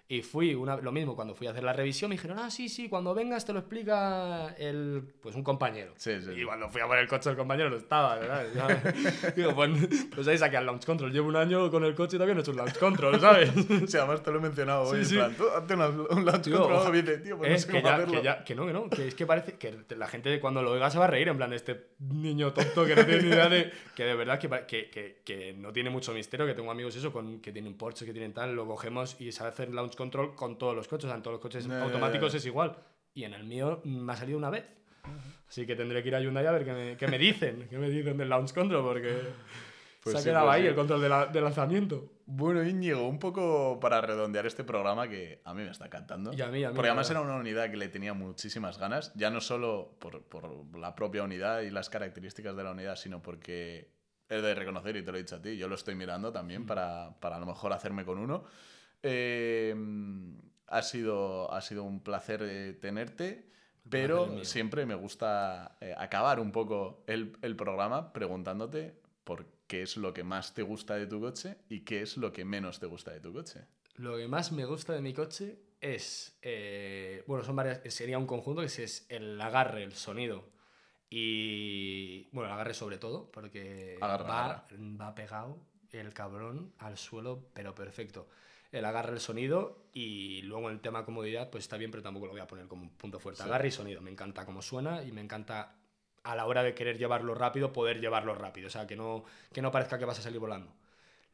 Y fui, una, lo mismo, cuando fui a hacer la revisión me dijeron, ah, sí, sí, cuando vengas te lo explica el, pues un compañero. Sí, sí, Y cuando fui a por el coche el compañero no estaba, ¿verdad? Ya- (laughs) Digo, pues, pues ahí saqué al launch control. Llevo un año con el coche y todavía no he hecho un launch control, ¿sabes? (laughs) Sí, además te lo he mencionado hoy. Sí, en plan, tú hazte un launch Tío, control. oja- y dice, tío, pues no es sé que, cómo ya, hacerlo. que, ya- que no, que no, que es que parece que la gente cuando lo oiga se va a reír, en plan, este niño tonto que no tiene ni idea de. Que de verdad que, que, que, que no tiene mucho misterio, que tengo amigos eso, con, que tienen Porsche, que tienen tal, lo cogemos y sabe hacer launch control con todos los coches, o sea, en todos los coches ya, automáticos ya. es igual. Y en el mío me ha salido una vez. Así que tendré que ir a Hyundai a ver qué me, qué me dicen, qué me dicen del launch control, porque (laughs) Pues se ha sí, quedado pues ahí sí. el control de, la- de lanzamiento. Bueno, Íñigo, un poco para redondear este programa que a mí me está encantando. Y a mí, a mí, Porque además era una unidad que le tenía muchísimas ganas, ya no solo por, por la propia unidad y las características de la unidad, sino porque he de reconocer, y te lo he dicho a ti, yo lo estoy mirando también Mm. para, para a lo mejor hacerme con uno. Eh, ha, sido, ha sido un placer eh, tenerte. Pero siempre me gusta eh, acabar un poco el, el programa preguntándote por qué es lo que más te gusta de tu coche y qué es lo que menos te gusta de tu coche. Lo que más me gusta de mi coche es, eh, bueno, son varias, sería un conjunto que es el agarre, el sonido y, bueno, el agarre sobre todo, porque Agarra, va, agarra. va pegado el cabrón al suelo, pero perfecto. El agarre, el sonido y luego el tema comodidad, pues está bien, pero tampoco lo voy a poner como un punto fuerte. Sí. Agarre y sonido, me encanta cómo suena y me encanta a la hora de querer llevarlo rápido, poder llevarlo rápido, o sea, que no, que no parezca que vas a salir volando.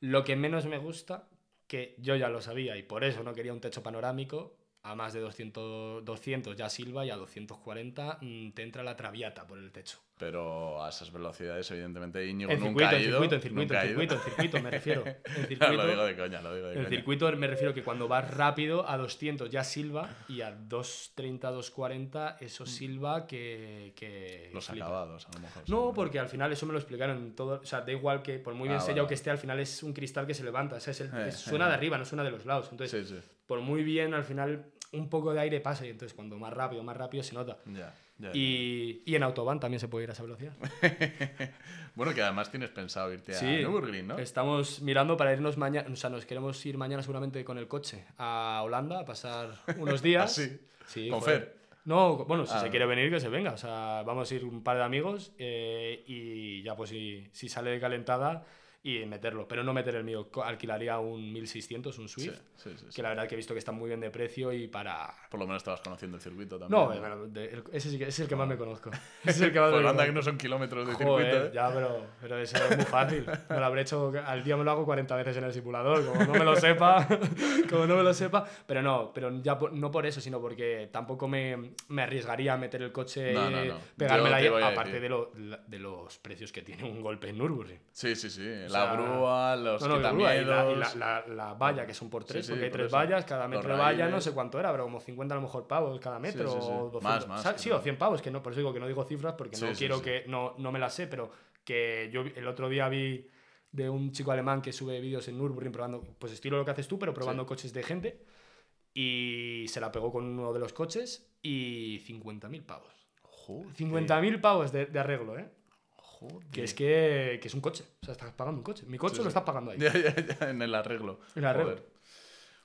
Lo que menos me gusta, que yo ya lo sabía y por eso no quería un techo panorámico, a más de 200, 200 ya silba y a 240 mm, te entra la traviata por el techo. Pero a esas velocidades, evidentemente, Íñigo En nunca circuito, ha en ido. circuito, en circuito, nunca ha en circuito, en circuito, me refiero. En (laughs) No, circuito, lo digo de coña, lo digo de en coña. circuito me refiero que cuando vas rápido a 200 ya silba y a 230, 240 eso silba que... que Los flipa. acabados, a lo mejor. No, seguro. porque al final eso me lo explicaron en todo. O sea, da igual que por muy bien Ah, sellado vale, que esté, al final es un cristal que se levanta. O sea, es el- Eh, es- suena eh, de arriba, no suena de los lados. Entonces, Sí, sí. por muy bien, al final un poco de aire pasa y entonces cuando más rápido, más rápido se nota. Ya, ya, ya. Y, y en autobahn también se puede ir a esa velocidad. (laughs) bueno, que además tienes pensado irte Sí, a Nürburgring, ¿no? Estamos mirando para irnos mañana, o sea, nos queremos ir mañana seguramente con el coche a Holanda a pasar unos (laughs) días. ¿Ah, sí? Sí, ¿Con. Fer? No, bueno, si Ah. se quiere venir, que se venga. O sea, vamos a ir un par de amigos eh, y ya pues si, si sale calentada y meterlo. Pero no meter el mío. Alquilaría un 1600, un Swift. sí, sí, sí. Que la verdad que he visto que está muy bien de precio y para... Por lo menos estabas conociendo el circuito también. No, de- el- ese, sí que- ese es el que más me conozco. (laughs) Es el que más (laughs) Pues me anda que no son kilómetros de Joder, circuito, ¿eh? ya, pero, pero eso es muy fácil. Me lo habré hecho, al día me lo hago 40 veces en el simulador, como no me lo sepa, (laughs) como no me lo sepa. Pero no, pero ya por- no por eso, sino porque tampoco me, me arriesgaría a meter el coche, No, no, no. pegármela Yo te ahí, voy a aparte de, lo- la- de los precios que tiene un golpe en Nürburgring. Sí, sí, sí. O la grúa, los No, y la, y la, quitamiedos. la- la valla, que son por tres, Sí, sí, porque hay por tres eso. vallas, cada Los metro de valla no sé cuánto era, pero como 50 a lo mejor pavos cada metro, sí, o 200. Más, más, Sí, creo. o 100 pavos, que no, por eso digo que no digo cifras, porque no quiero que, no, no me las sé, pero que yo el otro día vi de un chico alemán que sube vídeos en Nürburgring probando, pues estilo lo que haces tú, pero probando coches de gente, y se la pegó con uno de los coches y 50.000 pavos. Joder. 50.000 pavos de, de arreglo, ¿eh? Joder. Que es que, que es un coche. O sea, estás pagando un coche. Mi coche Sí, lo estás pagando ahí. (laughs) Ya, ya, ya, en el arreglo. El arreglo. Joder.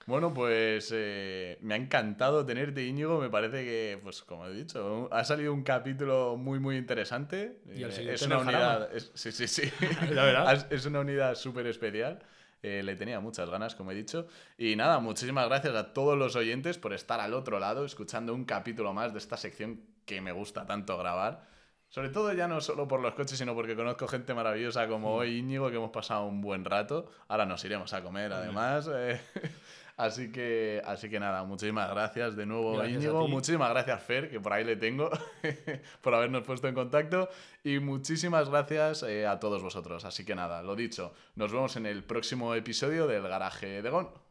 Bueno, pues eh, me ha encantado tenerte, Íñigo. Me parece que, pues como he dicho, ha salido un capítulo muy, muy interesante. Y el Eh, siguiente es en una unidad. es- sí, sí, sí. (laughs) Es- es una unidad súper especial. Eh, le tenía muchas ganas, como he dicho. Y nada, muchísimas gracias a todos los oyentes por estar al otro lado, escuchando un capítulo más de esta sección que me gusta tanto grabar. Sobre todo ya no solo por los coches, sino porque conozco gente maravillosa como Mm. hoy Íñigo, que hemos pasado un buen rato. Ahora nos iremos a comer, además. eh, (laughs) Así que, así que nada, muchísimas gracias de nuevo, Gracias Íñigo. Muchísimas gracias, Fer, que por ahí le tengo, (laughs) por habernos puesto en contacto. Y muchísimas gracias eh, a todos vosotros. Así que nada, lo dicho, nos vemos en el próximo episodio del Garaje de Gon.